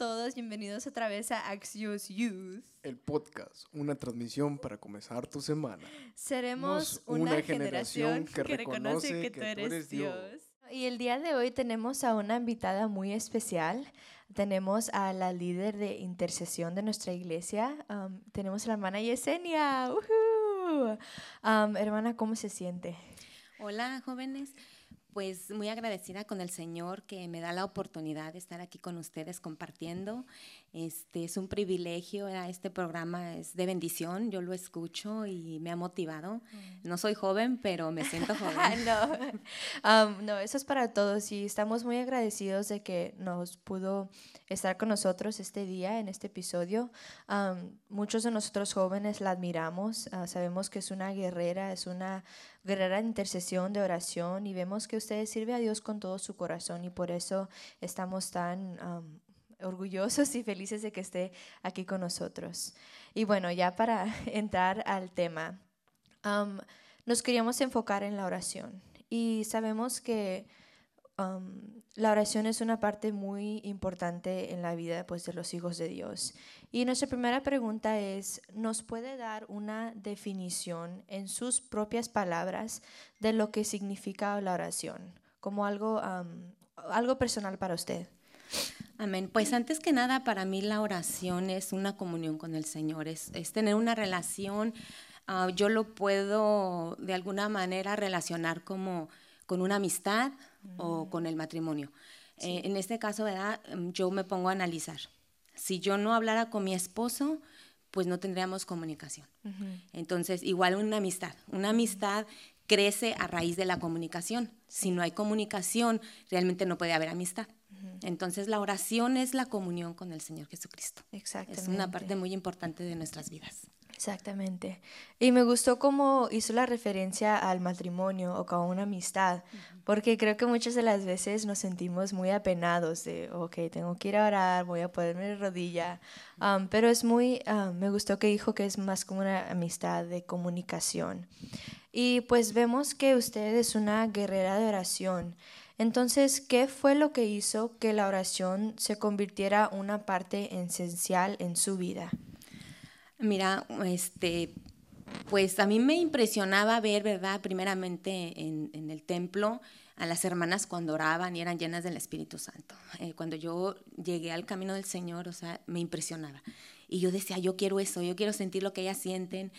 todos, bienvenidos otra vez a Axios Youth. El podcast, una transmisión para comenzar tu semana. Seremos una, generación, que, reconoce que, tú eres Dios. Y el día de hoy tenemos a una invitada muy especial. Tenemos a la líder de intercesión de nuestra iglesia. Um, tenemos a la hermana Yesenia. Um, hermana, ¿cómo se siente? Hola, jóvenes pues muy agradecida con el Señor que me da la oportunidad de estar aquí con ustedes compartiendo. Este es un privilegio, este programa es de bendición, yo lo escucho y me ha motivado. Mm. No soy joven, pero me siento joven. no. Um, no, eso es para todos y estamos muy agradecidos de que nos pudo estar con nosotros este día en este episodio. Um, muchos de nosotros jóvenes la admiramos, ah, sabemos que es una guerrera, es una de intercesión, de oración y vemos que usted sirve a Dios con todo su corazón y por eso estamos tan orgullosos y felices de que esté aquí con nosotros. Y bueno, ya para entrar al tema, nos queríamos enfocar en la oración y sabemos que la oración es una parte muy importante en la vida pues, de los hijos de Dios. Y nuestra primera pregunta es, ¿nos puede dar una definición en sus propias palabras de lo que significa la oración? Como algo, algo personal para usted. Amén. Pues antes que nada, para mí la oración es una comunión con el Señor, es, tener una relación. Ah, yo lo puedo de alguna manera relacionar como con una amistad o mm. con el matrimonio. Eh, en este caso, ¿verdad? Yo me pongo a analizar. Si yo no hablara con mi esposo, pues no tendríamos comunicación. Entonces, igual una amistad. Una amistad crece a raíz de la comunicación. Si no hay comunicación, realmente no puede haber amistad. Entonces la oración es la comunión con el Señor Jesucristo. Exactamente. Es una parte muy importante de nuestras vidas. Exactamente. Y me gustó cómo hizo la referencia al matrimonio o con una amistad, porque creo que muchas de las veces nos sentimos muy apenados de, ok, tengo que ir a orar, voy a ponerme de rodilla, um, pero es muy, um, me gustó que dijo que es más como una amistad de comunicación. Y pues vemos que usted es una guerrera de oración. Entonces, ¿qué fue lo que hizo que la oración se convirtiera una parte esencial en su vida? Mira, este, pues a mí me impresionaba ver, ¿verdad? Primeramente en, el templo a las hermanas cuando oraban y eran llenas del Espíritu Santo. Eh, cuando yo llegué al camino del Señor, o sea, me impresionaba. Y yo decía, yo quiero eso, yo quiero sentir lo que ellas sienten.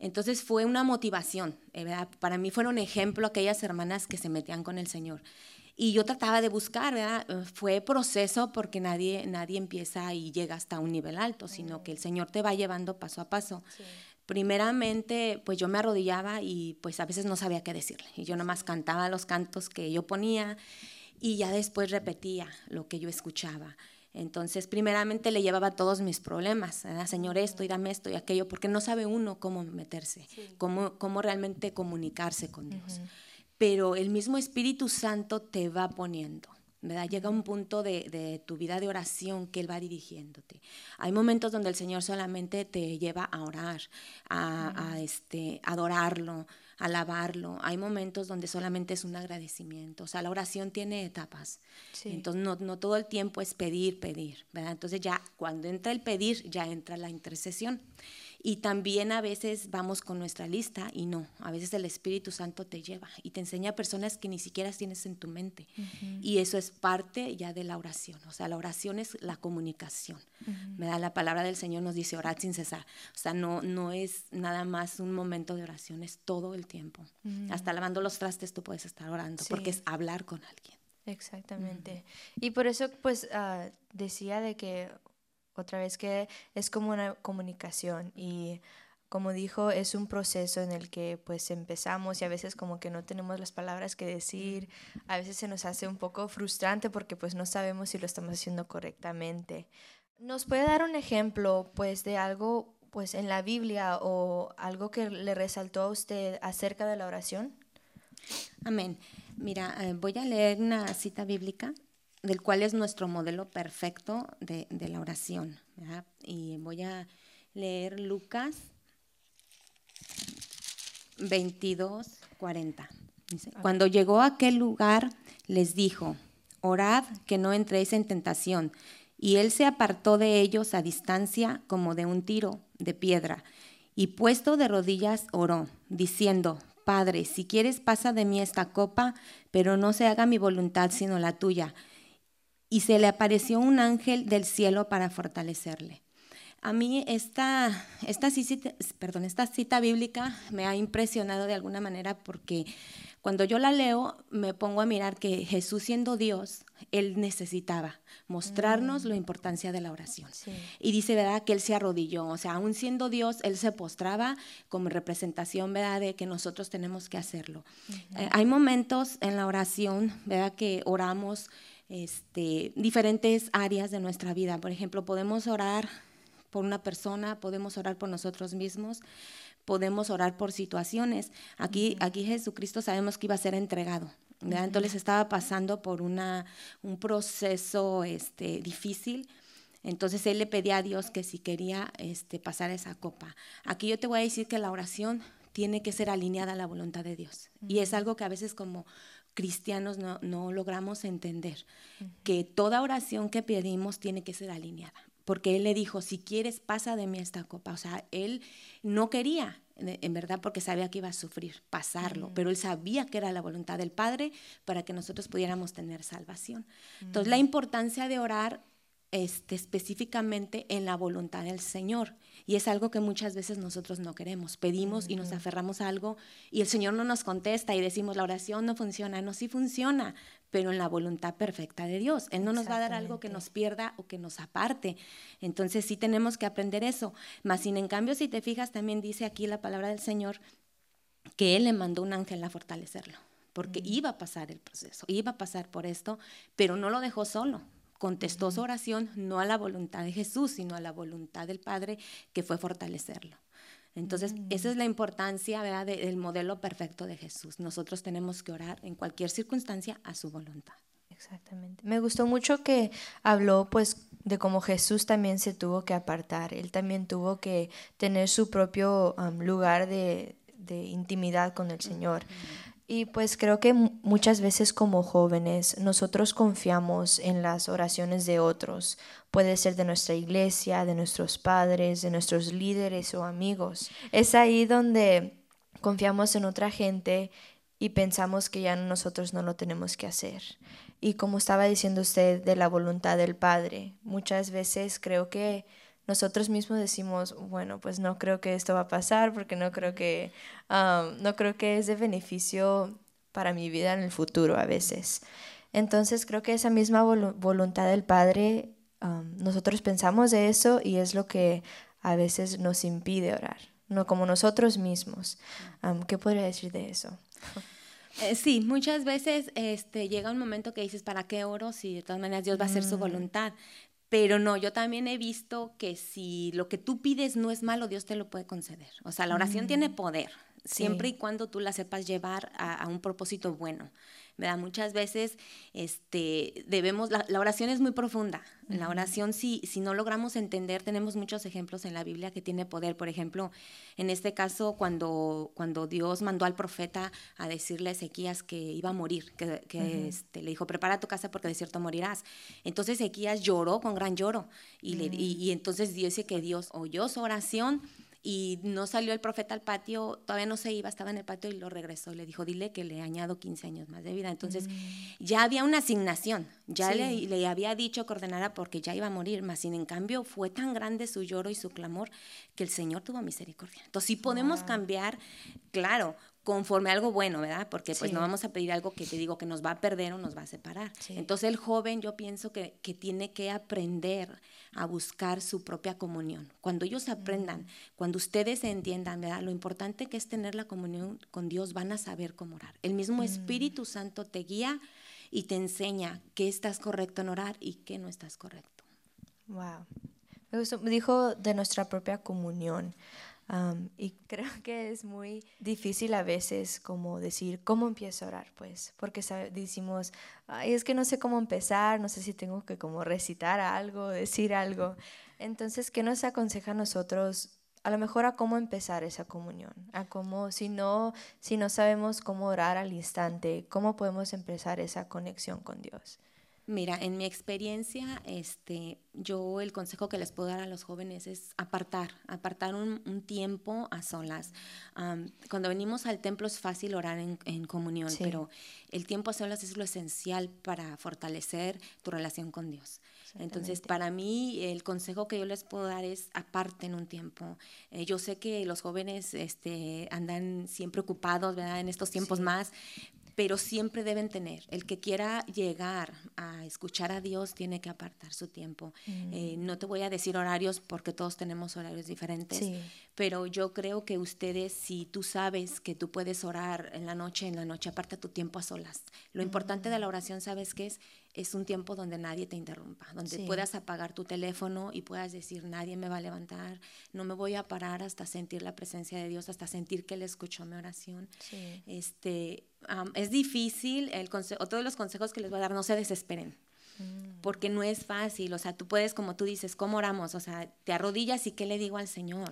Entonces fue una motivación, eh, ¿verdad? Para mí fueron ejemplo aquellas hermanas que se metían con el Señor. Y yo trataba de buscar, ¿verdad? Eh, fue proceso porque nadie, nadie empieza y llega hasta un nivel alto, sino que el Señor te va llevando paso a paso. Primeramente, pues yo me arrodillaba y pues a veces no sabía qué decirle. Y yo nomás cantaba los cantos que yo ponía y ya después repetía lo que yo escuchaba. Entonces, primeramente le llevaba todos mis problemas, Señor, esto y dame esto y aquello, porque no sabe uno cómo meterse, cómo, cómo realmente comunicarse con Dios. Pero el mismo Espíritu Santo te va poniendo. ¿verdad? Llega un punto de, tu vida de oración que Él va dirigiéndote. Hay momentos donde el Señor solamente te lleva a orar, a, a este, adorarlo, alabarlo. Hay momentos donde solamente es un agradecimiento. O sea, la oración tiene etapas. Entonces, no, no, todo el tiempo es pedir, pedir, ¿verdad? Entonces, ya cuando entra el pedir, ya entra la intercesión. Y también a veces vamos con nuestra lista y no, a veces el Espíritu Santo te lleva y te enseña personas que ni siquiera tienes en tu mente. Y eso es parte ya de la oración. O sea, la oración es la comunicación. Me da la palabra del Señor, nos dice orar sin cesar. O sea, no, no es nada más un momento de oración, es todo el tiempo. Hasta lavando los trastes tú puedes estar orando porque es hablar con alguien. Exactamente. Y por eso, pues, ah, decía de que otra vez que es como una comunicación y como dijo, es un proceso en el que pues empezamos y a veces como que no tenemos las palabras que decir, a veces se nos hace un poco frustrante porque pues no sabemos si lo estamos haciendo correctamente. ¿Nos puede dar un ejemplo pues de algo pues en la Biblia o algo que le resaltó a usted acerca de la oración? Amén. Mira, eh, voy a leer una cita bíblica del cual es nuestro modelo perfecto de, la oración. Y voy a leer Lucas 22, 40. Cuando llegó a aquel lugar, les dijo, orad que no entréis en tentación. Y él se apartó de ellos a distancia como de un tiro de piedra, y puesto de rodillas oró, diciendo, Padre, si quieres pasa de mí esta copa, pero no se haga mi voluntad sino la tuya. Y se le apareció un ángel del cielo para fortalecerle. A mí esta, esta, cita, perdón, esta cita bíblica me ha impresionado de alguna manera porque cuando yo la leo me pongo a mirar que Jesús siendo Dios, Él necesitaba mostrarnos mm. la importancia de la oración. Y dice, ¿verdad? Que Él se arrodilló, o sea, aún siendo Dios, Él se postraba como representación, ¿verdad? De que nosotros tenemos que hacerlo. Eh, hay momentos en la oración, ¿verdad? Que oramos este, diferentes áreas de nuestra vida. Por ejemplo, podemos orar por una persona, podemos orar por nosotros mismos, podemos orar por situaciones. Aquí, aquí Jesucristo sabemos que iba a ser entregado. Entonces estaba pasando por una, un proceso este, difícil. Entonces él le pedía a Dios que si quería este, pasar esa copa. Aquí yo te voy a decir que la oración tiene que ser alineada a la voluntad de Dios. Y es algo que a veces como cristianos no, no logramos entender, que toda oración que pedimos tiene que ser alineada porque él le dijo, si quieres, pasa de mí esta copa. O sea, él no quería, en verdad, porque sabía que iba a sufrir, pasarlo, pero él sabía que era la voluntad del Padre para que nosotros pudiéramos tener salvación. Entonces, la importancia de orar este, específicamente en la voluntad del Señor. Y es algo que muchas veces nosotros no queremos. Pedimos y nos aferramos a algo y el Señor no nos contesta y decimos, la oración no funciona. No, sí funciona, pero en la voluntad perfecta de Dios. Él no nos va a dar algo que nos pierda o que nos aparte. Entonces sí tenemos que aprender eso. Más sin en cambio, si te fijas, también dice aquí la palabra del Señor que Él le mandó un ángel a fortalecerlo, porque iba a pasar el proceso, iba a pasar por esto, pero no lo dejó solo. Contestó su oración no a la voluntad de Jesús, sino a la voluntad del Padre, que fue fortalecerlo. Entonces, esa es la importancia ¿verdad? del modelo perfecto de Jesús. Nosotros tenemos que orar en cualquier circunstancia a su voluntad. Exactamente. Me gustó mucho que habló pues de cómo Jesús también se tuvo que apartar. Él también tuvo que tener su propio lugar de, intimidad con el Señor. Y pues creo que muchas veces como jóvenes nosotros confiamos en las oraciones de otros. Puede ser de nuestra iglesia, de nuestros padres, de nuestros líderes o amigos. Es ahí donde confiamos en otra gente y pensamos que ya nosotros no lo tenemos que hacer. Y como estaba diciendo usted de la voluntad del Padre, muchas veces creo que nosotros mismos decimos, bueno, pues no creo que esto va a pasar porque no creo que, no creo que es de beneficio para mi vida en el futuro a veces. Entonces creo que esa misma voluntad del Padre, nosotros pensamos de eso y es lo que a veces nos impide orar, no como nosotros mismos. ¿Qué podría decir de eso? Eh, sí, muchas veces este, llega un momento que dices, ¿para qué oro si de todas maneras Dios va a hacer su mm. voluntad? Pero no, yo también he visto que si lo que tú pides no es malo, Dios te lo puede conceder. O sea, la oración tiene mm. poder, siempre y cuando tú la sepas llevar a, un propósito bueno. ¿Verdad? Muchas veces este, debemos, la, oración es muy profunda. La oración, si, si no logramos entender, tenemos muchos ejemplos en la Biblia que tiene poder. Por ejemplo, en este caso, cuando, cuando Dios mandó al profeta a decirle a Ezequías que iba a morir, que, que este, le dijo, prepara tu casa porque de cierto morirás. Entonces Ezequías lloró con gran lloro y, le, y, y entonces dice que Dios oyó su oración y no salió el profeta al patio, todavía no se iba, estaba en el patio y lo regresó y le dijo, dile que le añado 15 años más de vida. Entonces mm. ya había una asignación, ya le, le, había dicho que ordenara porque ya iba a morir, más sin en cambio fue tan grande su lloro y su clamor que el Señor tuvo misericordia. Entonces sí podemos cambiar, claro, conforme algo bueno, ¿verdad? Porque pues no vamos a pedir algo que te digo que nos va a perder o nos va a separar. Entonces el joven yo pienso que, que, tiene que aprender a buscar su propia comunión. Cuando ellos aprendan, mm. cuando ustedes entiendan, ¿verdad? Lo importante que es tener la comunión con Dios, van a saber cómo orar. El mismo mm. Espíritu Santo te guía y te enseña qué estás correcto en orar y qué no estás correcto. Wow. Me gustó, dijo de nuestra propia comunión y creo que es muy difícil a veces como decir cómo empiezo a orar, pues, porque decimos, Ay, es que no sé cómo empezar, no sé si tengo que como recitar algo, decir algo. Entonces, ¿qué nos aconseja a nosotros? A lo mejor a cómo empezar esa comunión, a cómo, si no, si no sabemos cómo orar al instante, cómo podemos empezar esa conexión con Dios. Mira, en mi experiencia, este, yo el consejo que les puedo dar a los jóvenes es apartar, apartar un, tiempo a solas. cuando venimos al templo es fácil orar en, comunión, pero el tiempo a solas es lo esencial para fortalecer tu relación con Dios. Entonces, para mí, el consejo que yo les puedo dar es aparten un tiempo. Eh, yo sé que los jóvenes este, andan siempre ocupados, ¿verdad? En estos tiempos más, pero siempre deben tener. El que quiera llegar a escuchar a Dios tiene que apartar su tiempo. Eh, mm. no te voy a decir horarios porque todos tenemos horarios diferentes, pero yo creo que ustedes, si tú sabes que tú puedes orar en la noche, en la noche aparta tu tiempo a solas. Lo importante de la mm. oración, ¿sabes qué es? es un tiempo donde nadie te interrumpa, donde puedas apagar tu teléfono y puedas decir, nadie me va a levantar, no me voy a parar hasta sentir la presencia de Dios, hasta sentir que Él escuchó mi oración. Este, es difícil, el consejo, todos los consejos que les voy a dar, no se desesperen. Mm. Porque no es fácil, o sea, tú puedes, como tú dices, ¿cómo oramos? O sea, te arrodillas y ¿qué le digo al Señor?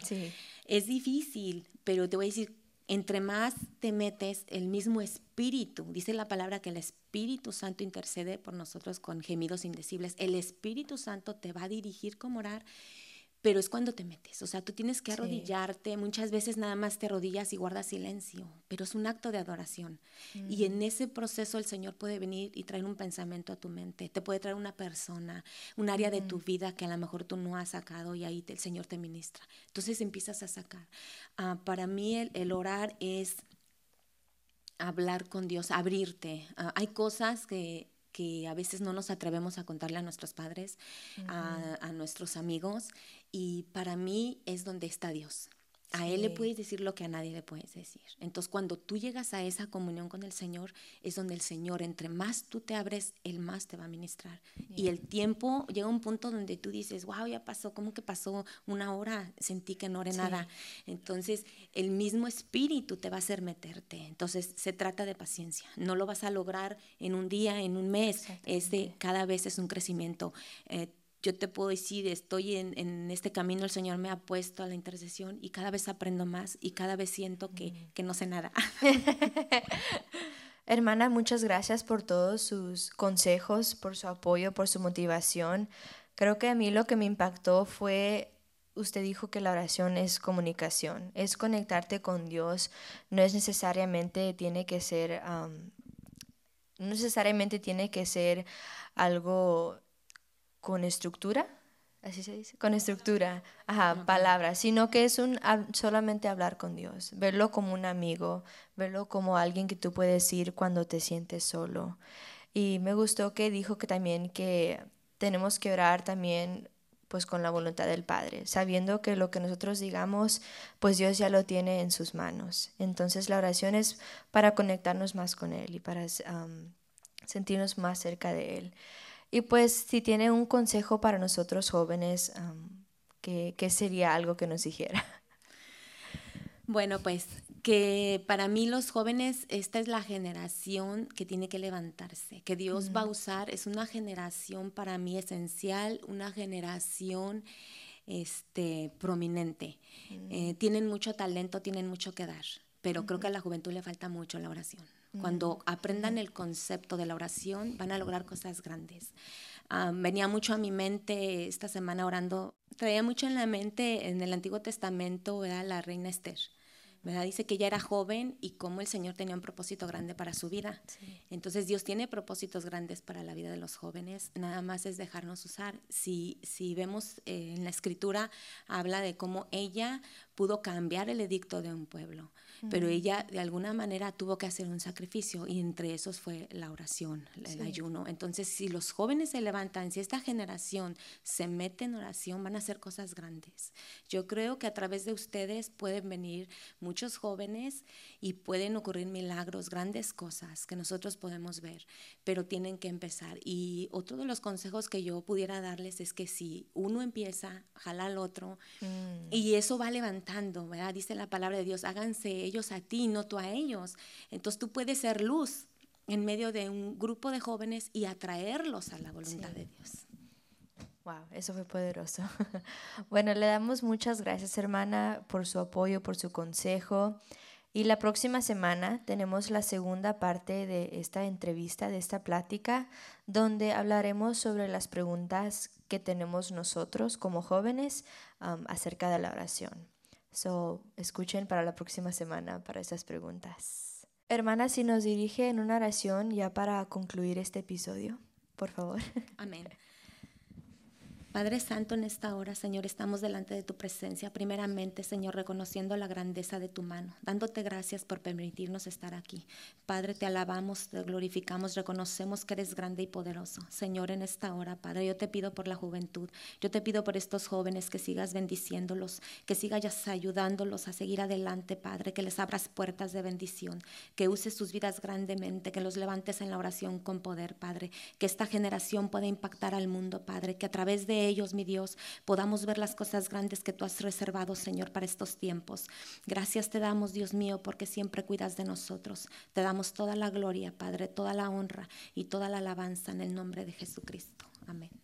Es difícil, pero te voy a decir, entre más te metes, el mismo espíritu, dice la palabra que el Espíritu Santo intercede por nosotros con gemidos indecibles, el Espíritu Santo te va a dirigir cómo orar pero es cuando te metes, o sea, tú tienes que arrodillarte, muchas veces nada más te arrodillas y guardas silencio, pero es un acto de adoración. Y en ese proceso el Señor puede venir y traer un pensamiento a tu mente, te puede traer una persona, un área de tu vida que a lo mejor tú no has sacado y ahí el Señor te ministra. Entonces empiezas a sacar. Ah, para mí el, orar es hablar con Dios, abrirte. Ah, hay cosas que que a veces no nos atrevemos a contarle a nuestros padres, a, a, nuestros amigos, y para mí es donde está Dios. A Él le puedes decir lo que a nadie le puedes decir. Entonces, cuando tú llegas a esa comunión con el Señor, es donde el Señor, entre más tú te abres, Él más te va a ministrar. Y el tiempo llega a un punto donde tú dices, wow, ya pasó, ¿cómo que pasó una hora? Sentí que no oré nada. Entonces, el mismo espíritu te va a hacer meterte. Entonces, se trata de paciencia. No lo vas a lograr en un día, en un mes. Ese cada vez es un crecimiento. Eh, yo te puedo decir, estoy en, este camino, el Señor me ha puesto a la intercesión y cada vez aprendo más y cada vez siento que, que no sé nada. Hermana, muchas gracias por todos sus consejos, por su apoyo, por su motivación. Creo que a mí lo que me impactó fue, usted dijo que la oración es comunicación, es conectarte con Dios, no es necesariamente tiene que ser, no necesariamente tiene que ser algo con estructura, así se dice, con estructura, ajá, palabras, sino que es un solamente hablar con Dios, verlo como un amigo, verlo como alguien que tú puedes ir cuando te sientes solo. Y me gustó que dijo que también que tenemos que orar también pues con la voluntad del Padre, sabiendo que lo que nosotros digamos, pues Dios ya lo tiene en sus manos. Entonces la oración es para conectarnos más con Él y para sentirnos más cerca de Él. Y pues si tiene un consejo para nosotros jóvenes, ¿qué, sería algo que nos dijera? Bueno, pues que para mí los jóvenes, esta es la generación que tiene que levantarse, que Dios va a usar, es una generación para mí esencial, una generación este, prominente. Eh, tienen mucho talento, tienen mucho que dar, pero creo que a la juventud le falta mucho la oración. Cuando aprendan el concepto de la oración, van a lograr cosas grandes. Ah, venía mucho a mi mente esta semana orando, traía mucho en la mente en el Antiguo Testamento la reina Esther. ¿verdad? Dice que ella era joven y cómo el Señor tenía un propósito grande para su vida. Entonces Dios tiene propósitos grandes para la vida de los jóvenes, nada más es dejarnos usar. Si, si vemos eh, en la escritura, habla de cómo ella pudo cambiar el edicto de un pueblo pero ella de alguna manera tuvo que hacer un sacrificio y entre esos fue la oración, el ayuno. Entonces, si los jóvenes se levantan, si esta generación se mete en oración, van a hacer cosas grandes. Yo creo que a través de ustedes pueden venir muchos jóvenes y pueden ocurrir milagros, grandes cosas que nosotros podemos ver, pero tienen que empezar. Y otro de los consejos que yo pudiera darles es que si uno empieza, jala al otro mm. y eso va levantando, ¿verdad? Dice la palabra de Dios, háganse ellos a ti, no tú a ellos. Entonces tú puedes ser luz en medio de un grupo de jóvenes y atraerlos a la voluntad de Dios. Wow, eso fue poderoso. bueno, le damos muchas gracias, hermana, por su apoyo, por su consejo. Y la próxima semana tenemos la segunda parte de esta entrevista, de esta plática, donde hablaremos sobre las preguntas que tenemos nosotros como jóvenes um, acerca de la oración. So, escuchen para la próxima semana para esas preguntas. Hermana, si nos dirige en una oración ya para concluir este episodio, por favor. Amén. Padre Santo, en esta hora, Señor, estamos delante de tu presencia, primeramente, Señor, reconociendo la grandeza de tu mano, dándote gracias por permitirnos estar aquí. Padre, te alabamos, te glorificamos, reconocemos que eres grande y poderoso. Señor, en esta hora, Padre, yo te pido por la juventud, yo te pido por estos jóvenes que sigas bendiciéndolos, que sigas ayudándolos a seguir adelante, Padre, que les abras puertas de bendición, que uses sus vidas grandemente, que los levantes en la oración con poder, Padre, que esta generación pueda impactar al mundo, Padre, que a través ellos, mi Dios, podamos ver las cosas grandes que tú has reservado, Señor, para estos tiempos. Gracias te damos, Dios mío, porque siempre cuidas de nosotros. Te damos toda la gloria, Padre, toda la honra y toda la alabanza en el nombre de Jesucristo. Amén.